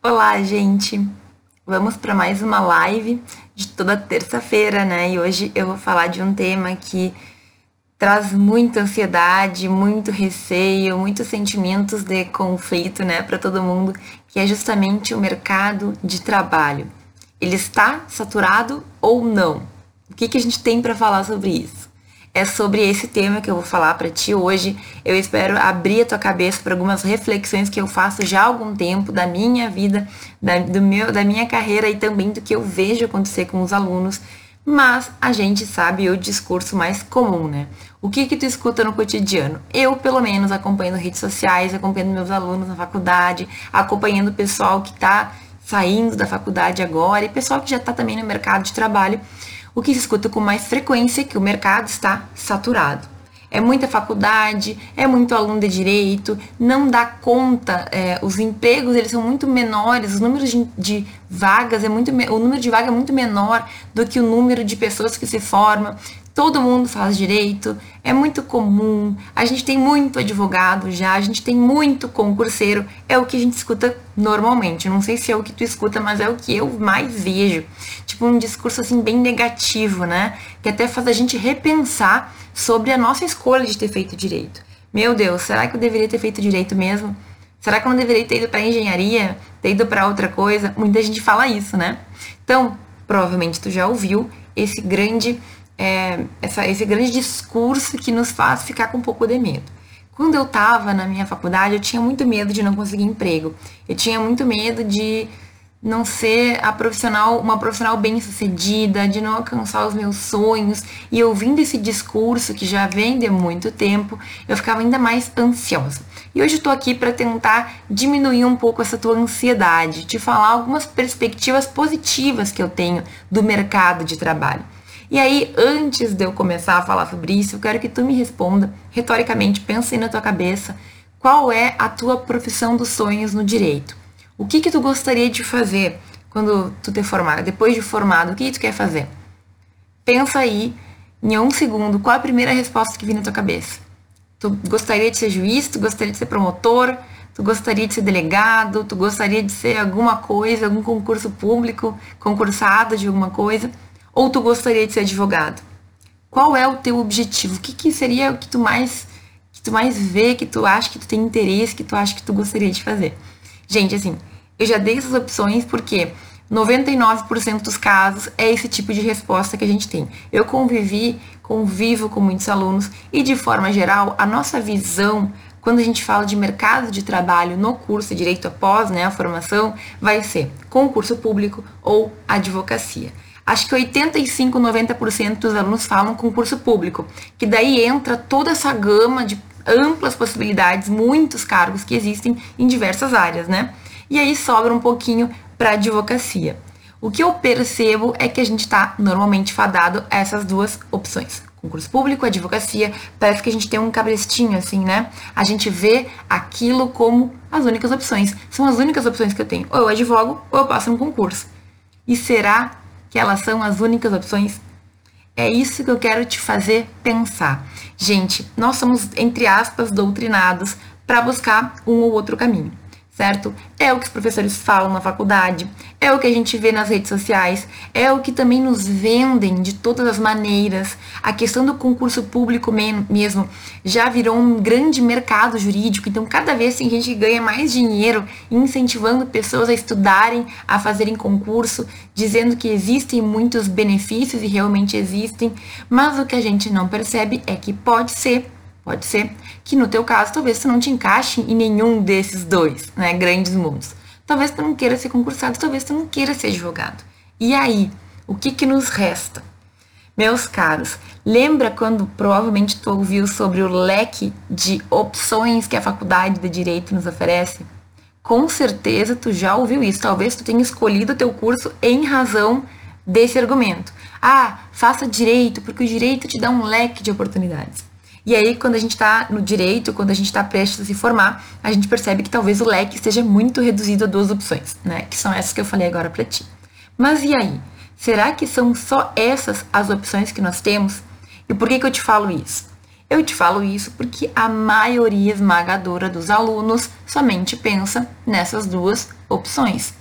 Olá, gente! Vamos para mais uma live de toda terça-feira, né? E hoje eu vou falar de um tema que traz muita ansiedade, muito receio, muitos sentimentos de conflito, né, para todo mundo, que é justamente o mercado de trabalho. Ele está saturado ou não? O que, que a gente tem para falar sobre isso? É sobre esse tema que eu vou falar para ti hoje. Eu espero abrir a tua cabeça para algumas reflexões que eu faço já há algum tempo da minha vida, da, do meu, da minha carreira e também do que eu vejo acontecer com os alunos. Mas a gente sabe o discurso mais comum, né? O que que tu escuta no cotidiano? Eu, pelo menos, acompanhando redes sociais, acompanhando meus alunos na faculdade, acompanhando o pessoal que está saindo da faculdade agora e pessoal que já está também no mercado de trabalho o que se escuta com mais frequência é que o mercado está saturado. É muita faculdade, é muito aluno de direito, não dá conta, é, os empregos eles são muito menores, os números de, de vagas é muito, o número de vagas é muito menor do que o número de pessoas que se formam todo mundo faz direito, é muito comum, a gente tem muito advogado já, a gente tem muito concurseiro, é o que a gente escuta normalmente. Não sei se é o que tu escuta, mas é o que eu mais vejo. Tipo um discurso assim bem negativo, né? Que até faz a gente repensar sobre a nossa escolha de ter feito direito. Meu Deus, será que eu deveria ter feito direito mesmo? Será que eu não deveria ter ido para engenharia, ter ido para outra coisa? Muita gente fala isso, né? Então, provavelmente tu já ouviu esse grande é, essa, esse grande discurso que nos faz ficar com um pouco de medo. Quando eu estava na minha faculdade, eu tinha muito medo de não conseguir emprego. Eu tinha muito medo de não ser a profissional, uma profissional bem sucedida, de não alcançar os meus sonhos. E ouvindo esse discurso que já vem de muito tempo, eu ficava ainda mais ansiosa. E hoje estou aqui para tentar diminuir um pouco essa tua ansiedade, te falar algumas perspectivas positivas que eu tenho do mercado de trabalho. E aí, antes de eu começar a falar sobre isso, eu quero que tu me responda, retoricamente, pensa aí na tua cabeça, qual é a tua profissão dos sonhos no direito? O que que tu gostaria de fazer quando tu te formar? Depois de formado, o que, tu quer fazer? Pensa aí, em um segundo, qual a primeira resposta que vem na tua cabeça? Tu gostaria de ser juiz? Tu gostaria de ser promotor? Tu gostaria de ser delegado? Tu gostaria de ser alguma coisa, algum concurso público, concursado de alguma coisa? Ou tu gostaria de ser advogado? Qual é o teu objetivo? O que, que seria o que tu mais que tu mais vê, que tu acha que tu tem interesse, que tu acha que tu gostaria de fazer? Gente, assim, eu já dei essas opções porque 99% dos casos é esse tipo de resposta que a gente tem. Eu convivi, convivo com muitos alunos e de forma geral, a nossa visão quando a gente fala de mercado de trabalho no curso Direito após, né, a formação, vai ser concurso público ou advocacia acho que 85, 90% dos alunos falam concurso público, que daí entra toda essa gama de amplas possibilidades, muitos cargos que existem em diversas áreas, né? E aí sobra um pouquinho para advocacia. O que eu percebo é que a gente está normalmente fadado a essas duas opções. Concurso público, advocacia, parece que a gente tem um cabrestinho assim, né? A gente vê aquilo como as únicas opções. São as únicas opções que eu tenho. Ou eu advogo ou eu passo no concurso. E será que elas são as únicas opções? É isso que eu quero te fazer pensar. Gente, nós somos, entre aspas, doutrinados para buscar um ou outro caminho certo? É o que os professores falam na faculdade, é o que a gente vê nas redes sociais, é o que também nos vendem de todas as maneiras. A questão do concurso público mesmo já virou um grande mercado jurídico, então cada vez tem gente que ganha mais dinheiro incentivando pessoas a estudarem, a fazerem concurso, dizendo que existem muitos benefícios e realmente existem, mas o que a gente não percebe é que pode ser Pode ser que no teu caso, talvez tu não te encaixe em nenhum desses dois, né, grandes mundos. Talvez tu não queira ser concursado, talvez tu não queira ser advogado. E aí, o que que nos resta? Meus caros, lembra quando provavelmente tu ouviu sobre o leque de opções que a faculdade de direito nos oferece? Com certeza tu já ouviu isso. Talvez tu tenha escolhido o teu curso em razão desse argumento. Ah, faça direito, porque o direito te dá um leque de oportunidades. E aí, quando a gente está no direito, quando a gente está prestes a se formar, a gente percebe que talvez o leque esteja muito reduzido a duas opções, né? Que são essas que eu falei agora para ti. Mas e aí? Será que são só essas as opções que nós temos? E por que, que eu te falo isso? Eu te falo isso porque a maioria esmagadora dos alunos somente pensa nessas duas opções.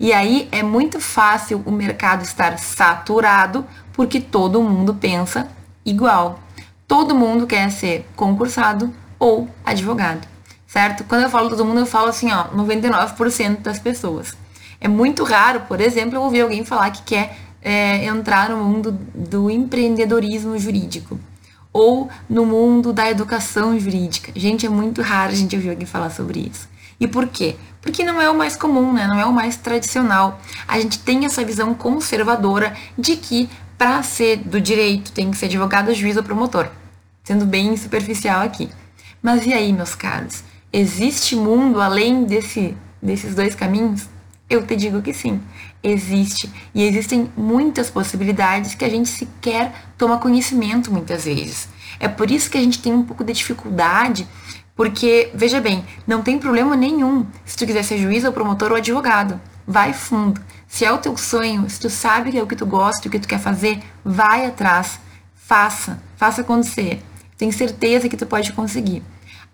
E aí é muito fácil o mercado estar saturado porque todo mundo pensa igual. Todo mundo quer ser concursado ou advogado, certo? Quando eu falo todo mundo, eu falo assim, ó, 99% das pessoas. É muito raro, por exemplo, eu ouvir alguém falar que quer é, entrar no mundo do empreendedorismo jurídico ou no mundo da educação jurídica. Gente, é muito raro a gente ouvir alguém falar sobre isso. E por quê? Porque não é o mais comum, né? Não é o mais tradicional. A gente tem essa visão conservadora de que para ser do direito tem que ser advogado, juiz ou promotor. Sendo bem superficial aqui. Mas e aí, meus caros? Existe mundo além desse, desses dois caminhos? Eu te digo que sim, existe. E existem muitas possibilidades que a gente sequer toma conhecimento muitas vezes. É por isso que a gente tem um pouco de dificuldade, porque, veja bem, não tem problema nenhum se tu quiser ser juiz ou promotor ou advogado. Vai fundo. Se é o teu sonho, se tu sabe que é o que tu gosta, o que tu quer fazer, vai atrás. Faça, faça acontecer. Tenho certeza que tu pode conseguir.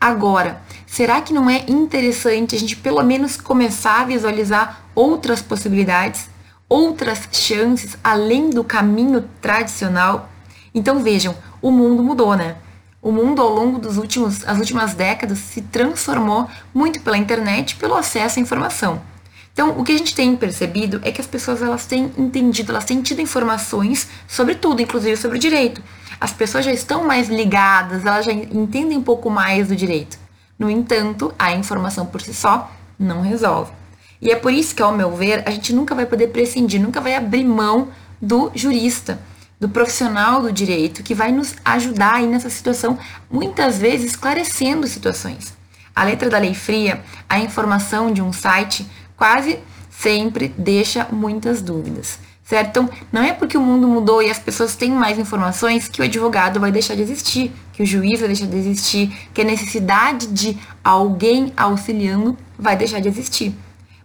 Agora, será que não é interessante a gente pelo menos começar a visualizar outras possibilidades, outras chances além do caminho tradicional? Então vejam, o mundo mudou, né? O mundo ao longo dos últimos as últimas décadas se transformou muito pela internet, pelo acesso à informação. Então, o que a gente tem percebido é que as pessoas elas têm entendido, elas têm tido informações sobre tudo, inclusive sobre o direito as pessoas já estão mais ligadas, elas já entendem um pouco mais do direito. No entanto, a informação por si só não resolve. E é por isso que, ao meu ver, a gente nunca vai poder prescindir, nunca vai abrir mão do jurista, do profissional do direito, que vai nos ajudar aí nessa situação, muitas vezes esclarecendo situações. A letra da lei fria, a informação de um site, quase sempre deixa muitas dúvidas certo? Então, não é porque o mundo mudou e as pessoas têm mais informações que o advogado vai deixar de existir, que o juiz vai deixar de existir, que a necessidade de alguém auxiliando vai deixar de existir.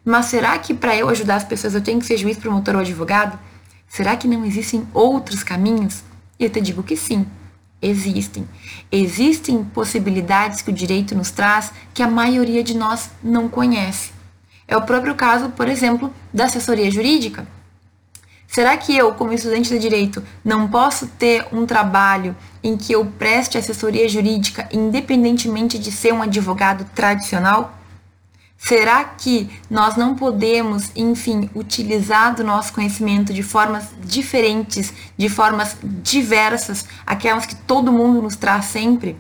Mas será que para eu ajudar as pessoas eu tenho que ser juiz, promotor ou advogado? Será que não existem outros caminhos? Eu te digo que sim, existem. Existem possibilidades que o direito nos traz que a maioria de nós não conhece. É o próprio caso, por exemplo, da assessoria jurídica. Será que eu, como estudante de direito, não posso ter um trabalho em que eu preste assessoria jurídica independentemente de ser um advogado tradicional? Será que nós não podemos, enfim, utilizar do nosso conhecimento de formas diferentes, de formas diversas, aquelas que todo mundo nos traz sempre?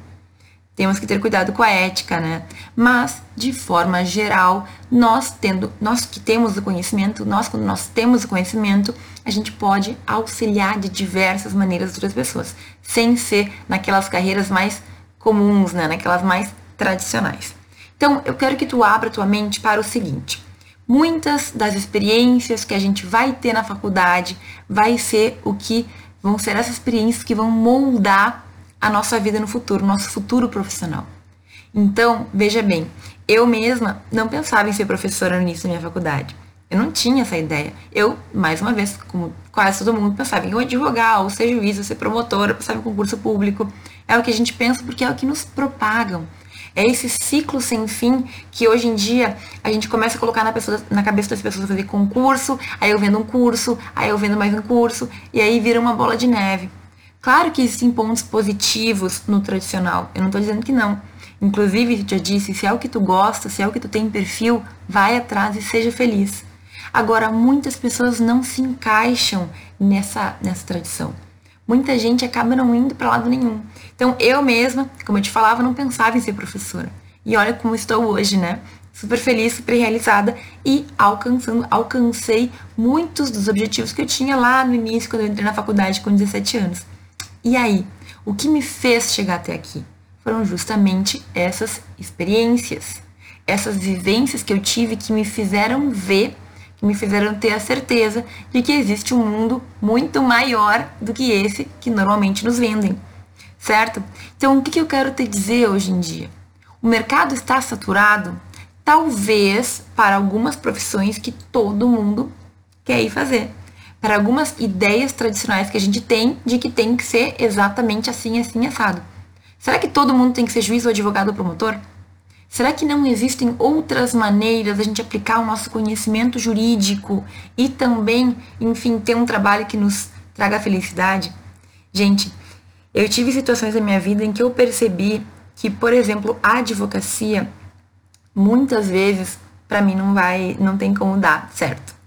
Temos que ter cuidado com a ética, né? Mas, de forma geral, nós tendo, nós que temos o conhecimento, nós quando nós temos o conhecimento, a gente pode auxiliar de diversas maneiras outras pessoas, sem ser naquelas carreiras mais comuns, né? Naquelas mais tradicionais. Então, eu quero que tu abra tua mente para o seguinte: muitas das experiências que a gente vai ter na faculdade vai ser o que vão ser essas experiências que vão moldar a nossa vida no futuro, nosso futuro profissional. Então, veja bem, eu mesma não pensava em ser professora no início da minha faculdade. Eu não tinha essa ideia. Eu, mais uma vez, como quase todo mundo, pensava em ou advogar, ou ser juiz, ou ser promotora, passar em concurso público. É o que a gente pensa porque é o que nos propagam. É esse ciclo sem fim que hoje em dia a gente começa a colocar na, pessoa, na cabeça das pessoas fazer concurso, aí eu vendo um curso, aí eu vendo mais um curso, e aí vira uma bola de neve. Claro que existem pontos positivos no tradicional, eu não estou dizendo que não. Inclusive, já disse, se é o que tu gosta, se é o que tu tem perfil, vai atrás e seja feliz. Agora, muitas pessoas não se encaixam nessa, nessa tradição. Muita gente acaba não indo para lado nenhum. Então, eu mesma, como eu te falava, não pensava em ser professora. E olha como estou hoje, né? Super feliz, super realizada e alcançando, alcancei muitos dos objetivos que eu tinha lá no início, quando eu entrei na faculdade com 17 anos. E aí, o que me fez chegar até aqui? Foram justamente essas experiências, essas vivências que eu tive que me fizeram ver, que me fizeram ter a certeza de que existe um mundo muito maior do que esse que normalmente nos vendem, certo? Então, o que eu quero te dizer hoje em dia? O mercado está saturado? Talvez para algumas profissões que todo mundo quer ir fazer para algumas ideias tradicionais que a gente tem de que tem que ser exatamente assim, assim, assado. Será que todo mundo tem que ser juiz ou advogado ou promotor? Será que não existem outras maneiras da gente aplicar o nosso conhecimento jurídico e também, enfim, ter um trabalho que nos traga felicidade? Gente, eu tive situações na minha vida em que eu percebi que, por exemplo, a advocacia muitas vezes para mim não vai, não tem como dar certo.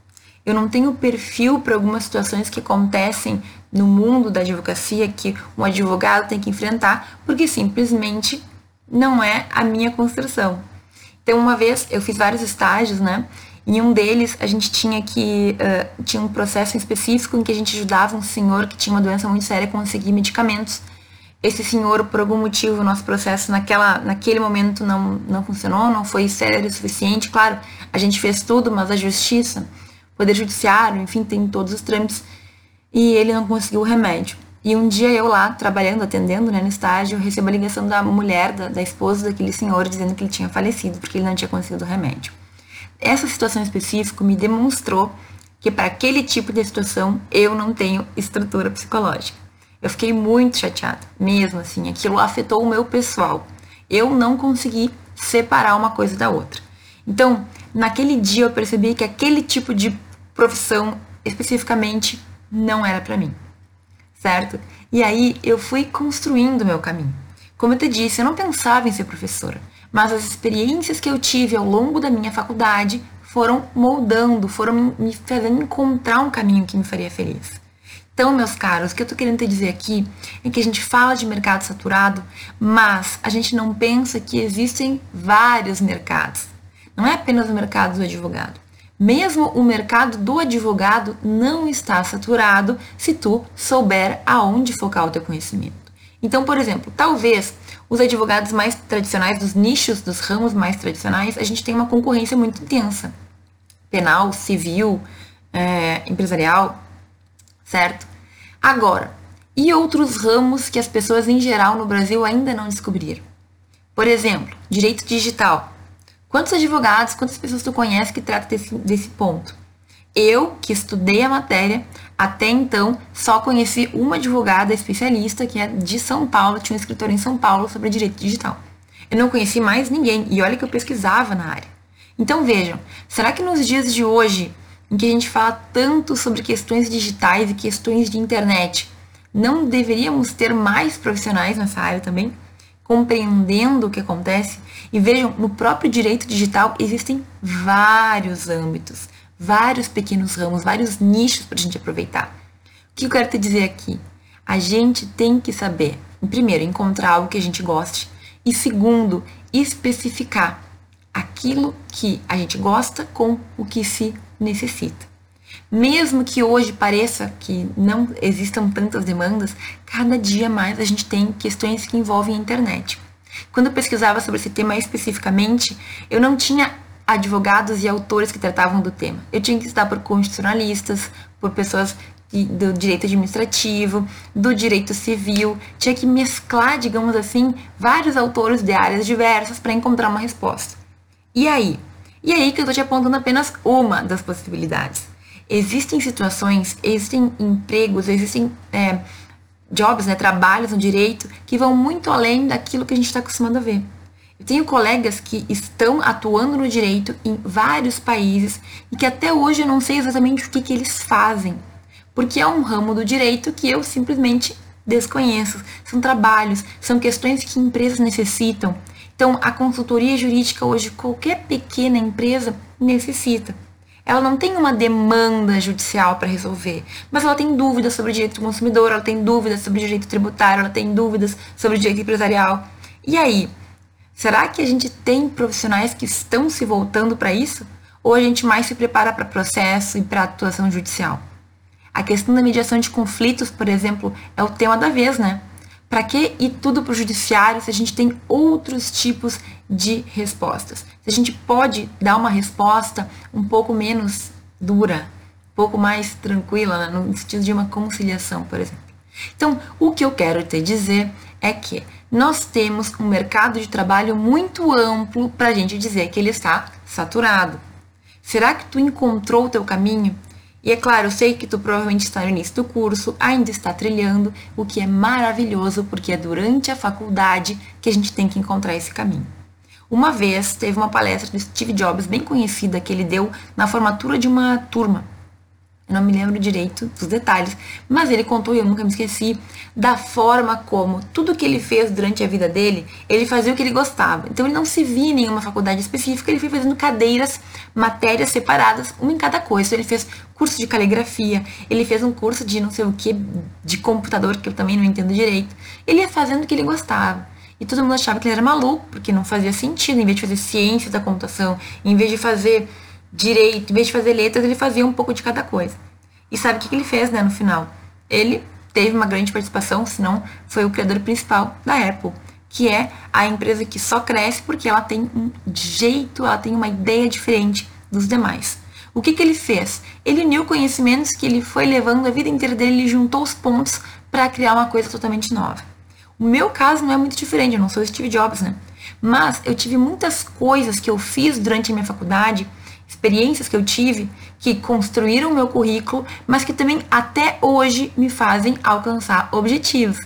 Eu não tenho perfil para algumas situações que acontecem no mundo da advocacia que um advogado tem que enfrentar, porque simplesmente não é a minha construção. Então, uma vez eu fiz vários estágios, né? Em um deles, a gente tinha que uh, tinha um processo específico em que a gente ajudava um senhor que tinha uma doença muito séria a conseguir medicamentos. Esse senhor, por algum motivo, o nosso processo naquela, naquele momento não, não funcionou, não foi sério o suficiente. Claro, a gente fez tudo, mas a justiça, poder judiciário, enfim, tem todos os trâmites. E ele não conseguiu o remédio. E um dia eu lá, trabalhando, atendendo, né, no estágio, recebo a ligação da mulher, da, da esposa daquele senhor, dizendo que ele tinha falecido, porque ele não tinha conseguido o remédio. Essa situação específica me demonstrou que para aquele tipo de situação eu não tenho estrutura psicológica. Eu fiquei muito chateada, mesmo assim, aquilo afetou o meu pessoal. Eu não consegui separar uma coisa da outra. Então, naquele dia eu percebi que aquele tipo de profissão especificamente não era para mim certo? E aí eu fui construindo meu caminho. Como eu te disse, eu não pensava em ser professora, mas as experiências que eu tive ao longo da minha faculdade foram moldando, foram me fazendo encontrar um caminho que me faria feliz. Então, meus caros, o que eu tô querendo te dizer aqui é que a gente fala de mercado saturado, mas a gente não pensa que existem vários mercados. Não é apenas o mercado do advogado. Mesmo o mercado do advogado não está saturado se tu souber aonde focar o teu conhecimento. Então, por exemplo, talvez os advogados mais tradicionais, dos nichos, dos ramos mais tradicionais, a gente tem uma concorrência muito intensa. Penal, civil, é, empresarial, certo? Agora, e outros ramos que as pessoas em geral no Brasil ainda não descobriram? Por exemplo, direito digital. Quantos advogados, quantas pessoas tu conhece que tratam desse, desse ponto? Eu, que estudei a matéria, até então só conheci uma advogada especialista que é de São Paulo, tinha um escritório em São Paulo sobre direito digital. Eu não conheci mais ninguém e olha que eu pesquisava na área. Então vejam, será que nos dias de hoje, em que a gente fala tanto sobre questões digitais e questões de internet, não deveríamos ter mais profissionais nessa área também? Compreendendo o que acontece. E vejam, no próprio direito digital existem vários âmbitos, vários pequenos ramos, vários nichos para a gente aproveitar. O que eu quero te dizer aqui? A gente tem que saber, primeiro, encontrar algo que a gente goste, e segundo, especificar aquilo que a gente gosta com o que se necessita. Mesmo que hoje pareça que não existam tantas demandas, cada dia mais a gente tem questões que envolvem a internet. Quando eu pesquisava sobre esse tema especificamente, eu não tinha advogados e autores que tratavam do tema. Eu tinha que estudar por constitucionalistas, por pessoas do direito administrativo, do direito civil, tinha que mesclar, digamos assim, vários autores de áreas diversas para encontrar uma resposta. E aí? E aí que eu estou te apontando apenas uma das possibilidades existem situações, existem empregos, existem é, jobs, né, trabalhos no direito que vão muito além daquilo que a gente está acostumado a ver. Eu tenho colegas que estão atuando no direito em vários países e que até hoje eu não sei exatamente o que, que eles fazem, porque é um ramo do direito que eu simplesmente desconheço. São trabalhos, são questões que empresas necessitam. Então, a consultoria jurídica hoje, qualquer pequena empresa necessita. Ela não tem uma demanda judicial para resolver, mas ela tem dúvidas sobre o direito do consumidor, ela tem dúvidas sobre o direito tributário, ela tem dúvidas sobre o direito empresarial. E aí, será que a gente tem profissionais que estão se voltando para isso? Ou a gente mais se prepara para processo e para atuação judicial? A questão da mediação de conflitos, por exemplo, é o tema da vez, né? Para que ir tudo para o judiciário se a gente tem outros tipos de respostas? Se a gente pode dar uma resposta um pouco menos dura, um pouco mais tranquila, né? no sentido de uma conciliação, por exemplo. Então, o que eu quero te dizer é que nós temos um mercado de trabalho muito amplo para a gente dizer que ele está saturado. Será que tu encontrou o teu caminho? E é claro, eu sei que tu provavelmente está no início do curso, ainda está trilhando, o que é maravilhoso, porque é durante a faculdade que a gente tem que encontrar esse caminho. Uma vez teve uma palestra de Steve Jobs bem conhecida que ele deu na formatura de uma turma eu não me lembro direito dos detalhes, mas ele contou e eu nunca me esqueci da forma como tudo que ele fez durante a vida dele, ele fazia o que ele gostava. Então ele não se via em nenhuma faculdade específica, ele foi fazendo cadeiras, matérias separadas, uma em cada coisa. Então ele fez curso de caligrafia, ele fez um curso de não sei o que, de computador, que eu também não entendo direito. Ele ia fazendo o que ele gostava. E todo mundo achava que ele era maluco, porque não fazia sentido, em vez de fazer ciência da computação, em vez de fazer direito, em vez de fazer letras, ele fazia um pouco de cada coisa. E sabe o que ele fez, né, no final? Ele teve uma grande participação, senão foi o criador principal da Apple, que é a empresa que só cresce porque ela tem um jeito, ela tem uma ideia diferente dos demais. O que, que ele fez? Ele uniu conhecimentos que ele foi levando a vida inteira dele, ele juntou os pontos para criar uma coisa totalmente nova. O meu caso não é muito diferente, eu não sou Steve Jobs, né? Mas eu tive muitas coisas que eu fiz durante a minha faculdade experiências que eu tive que construíram o meu currículo, mas que também até hoje me fazem alcançar objetivos.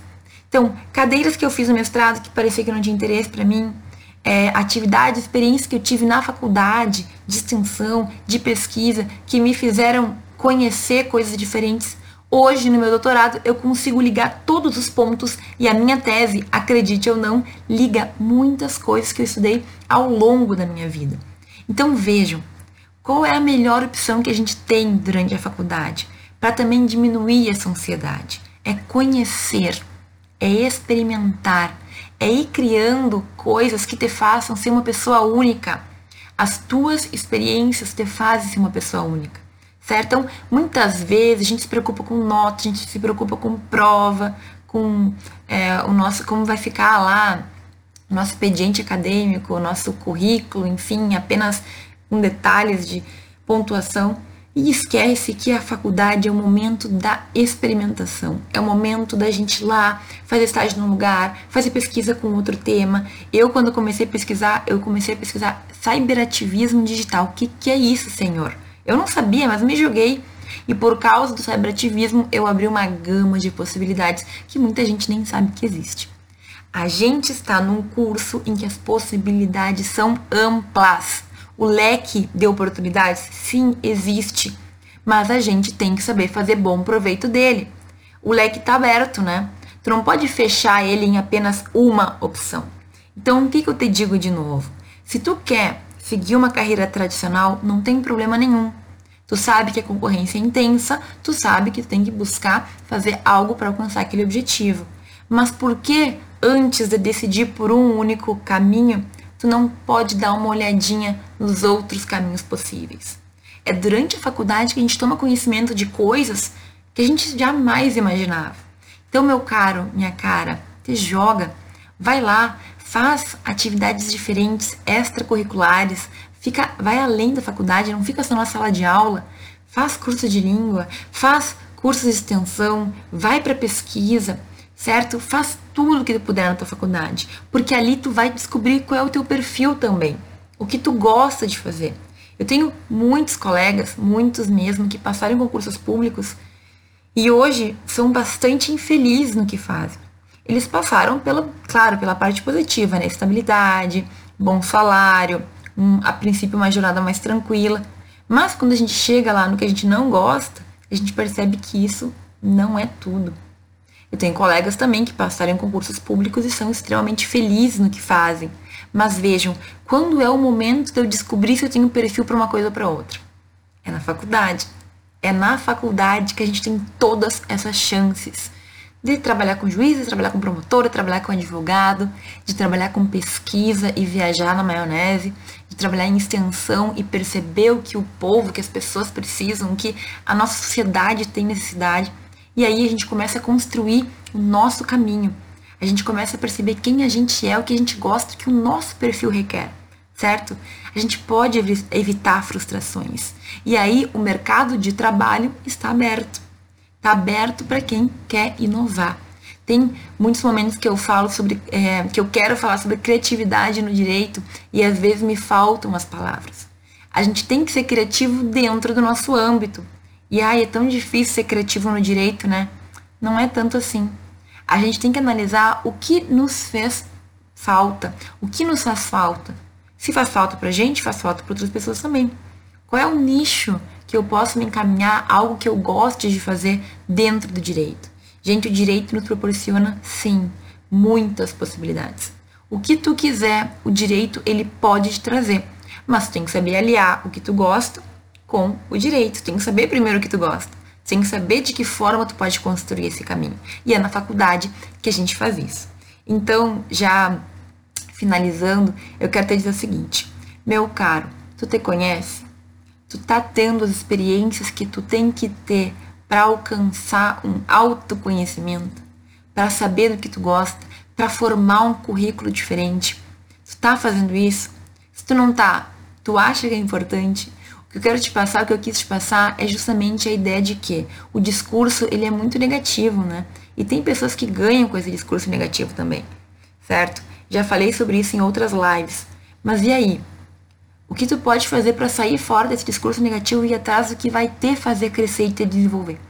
Então, cadeiras que eu fiz no mestrado que parecia que não tinha interesse para mim, é, atividades, experiências que eu tive na faculdade, de extensão, de pesquisa, que me fizeram conhecer coisas diferentes. Hoje, no meu doutorado, eu consigo ligar todos os pontos e a minha tese, acredite ou não, liga muitas coisas que eu estudei ao longo da minha vida. Então vejam, qual é a melhor opção que a gente tem durante a faculdade para também diminuir essa ansiedade? É conhecer, é experimentar, é ir criando coisas que te façam ser uma pessoa única. As tuas experiências te fazem ser uma pessoa única. Certo? Então, muitas vezes a gente se preocupa com nota, a gente se preocupa com prova, com é, o nosso como vai ficar lá nosso expediente acadêmico, o nosso currículo, enfim, apenas com detalhes de pontuação e esquece que a faculdade é o momento da experimentação, é o momento da gente ir lá fazer estágio num lugar, fazer pesquisa com outro tema. Eu, quando comecei a pesquisar, eu comecei a pesquisar cyberativismo digital. O que, que é isso, senhor? Eu não sabia, mas me joguei. E por causa do cyberativismo, eu abri uma gama de possibilidades que muita gente nem sabe que existe. A gente está num curso em que as possibilidades são amplas. O leque de oportunidades, sim, existe, mas a gente tem que saber fazer bom proveito dele. O leque está aberto, né? Tu não pode fechar ele em apenas uma opção. Então, o que, que eu te digo de novo? Se tu quer seguir uma carreira tradicional, não tem problema nenhum. Tu sabe que a concorrência é intensa, tu sabe que tu tem que buscar fazer algo para alcançar aquele objetivo. Mas por que antes de decidir por um único caminho, tu não pode dar uma olhadinha nos outros caminhos possíveis. É durante a faculdade que a gente toma conhecimento de coisas que a gente jamais imaginava. Então, meu caro, minha cara, te joga, vai lá, faz atividades diferentes, extracurriculares, fica, vai além da faculdade, não fica só na sala de aula, faz curso de língua, faz curso de extensão, vai para pesquisa, certo? Faz tudo que tu puder na tua faculdade, porque ali tu vai descobrir qual é o teu perfil também, o que tu gosta de fazer. Eu tenho muitos colegas, muitos mesmo, que passaram em concursos públicos e hoje são bastante infelizes no que fazem. Eles passaram pela, claro, pela parte positiva, né? Estabilidade, bom salário, um, a princípio uma jornada mais tranquila. Mas quando a gente chega lá no que a gente não gosta, a gente percebe que isso não é tudo. Eu tenho colegas também que passaram em concursos públicos e são extremamente felizes no que fazem. Mas vejam, quando é o momento de eu descobrir se eu tenho perfil para uma coisa ou para outra? É na faculdade. É na faculdade que a gente tem todas essas chances de trabalhar com juiz, de trabalhar com promotor, de trabalhar com advogado, de trabalhar com pesquisa e viajar na maionese, de trabalhar em extensão e perceber o que o povo, que as pessoas precisam, que a nossa sociedade tem necessidade. E aí a gente começa a construir o nosso caminho. A gente começa a perceber quem a gente é, o que a gente gosta, o que o nosso perfil requer, certo? A gente pode evitar frustrações. E aí o mercado de trabalho está aberto. Está aberto para quem quer inovar. Tem muitos momentos que eu falo sobre, é, que eu quero falar sobre criatividade no direito e às vezes me faltam as palavras. A gente tem que ser criativo dentro do nosso âmbito, E ai, é tão difícil ser criativo no direito, né? Não é tanto assim. A gente tem que analisar o que nos fez falta, o que nos faz falta. Se faz falta pra gente, faz falta para outras pessoas também. Qual é o nicho que eu posso me encaminhar, algo que eu goste de fazer dentro do direito? Gente, o direito nos proporciona, sim, muitas possibilidades. O que tu quiser, o direito ele pode te trazer, mas tu tem que saber aliar o que tu gosta com o direito. Tem que saber primeiro o que tu gosta. Tem que saber de que forma tu pode construir esse caminho. E é na faculdade que a gente faz isso. Então, já finalizando, eu quero te dizer o seguinte: meu caro, tu te conhece? Tu tá tendo as experiências que tu tem que ter para alcançar um autoconhecimento, para saber do que tu gosta, para formar um currículo diferente. Tu tá fazendo isso? Se tu não tá, tu acha que é importante? Que eu quero te passar, o que eu quis te passar é justamente a ideia de que o discurso ele é muito negativo, né? E tem pessoas que ganham com esse discurso negativo também, certo? Já falei sobre isso em outras lives. Mas e aí? O que tu pode fazer para sair fora desse discurso negativo e atrás do que vai te fazer crescer e te desenvolver?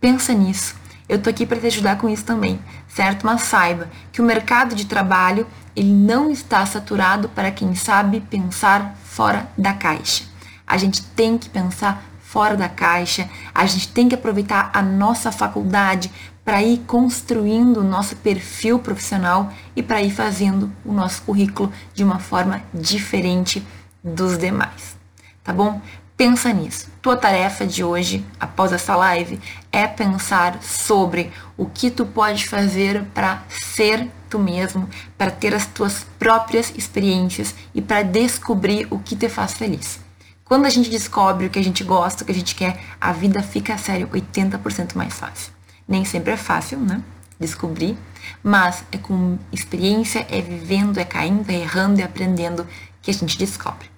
Pensa nisso. Eu tô aqui para te ajudar com isso também, certo? Mas saiba que o mercado de trabalho ele não está saturado para quem sabe pensar fora da caixa. A gente tem que pensar fora da caixa, a gente tem que aproveitar a nossa faculdade para ir construindo o nosso perfil profissional e para ir fazendo o nosso currículo de uma forma diferente dos demais. Tá bom? Pensa nisso. Tua tarefa de hoje, após essa live, é pensar sobre o que tu pode fazer para ser tu mesmo, para ter as tuas próprias experiências e para descobrir o que te faz feliz. Quando a gente descobre o que a gente gosta, o que a gente quer, a vida fica, sério, 80% mais fácil. Nem sempre é fácil, né? Descobrir, mas é com experiência, é vivendo, é caindo, é errando e aprendendo que a gente descobre.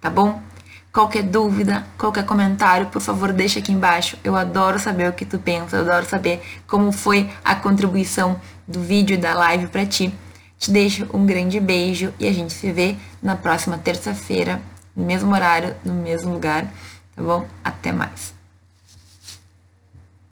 Tá bom? Qualquer dúvida, qualquer comentário, por favor, deixa aqui embaixo. Eu adoro saber o que tu pensa, eu adoro saber como foi a contribuição do vídeo e da live para ti. Te deixo um grande beijo e a gente se vê na próxima terça-feira no mesmo horário, no mesmo lugar, tá bom? Até mais.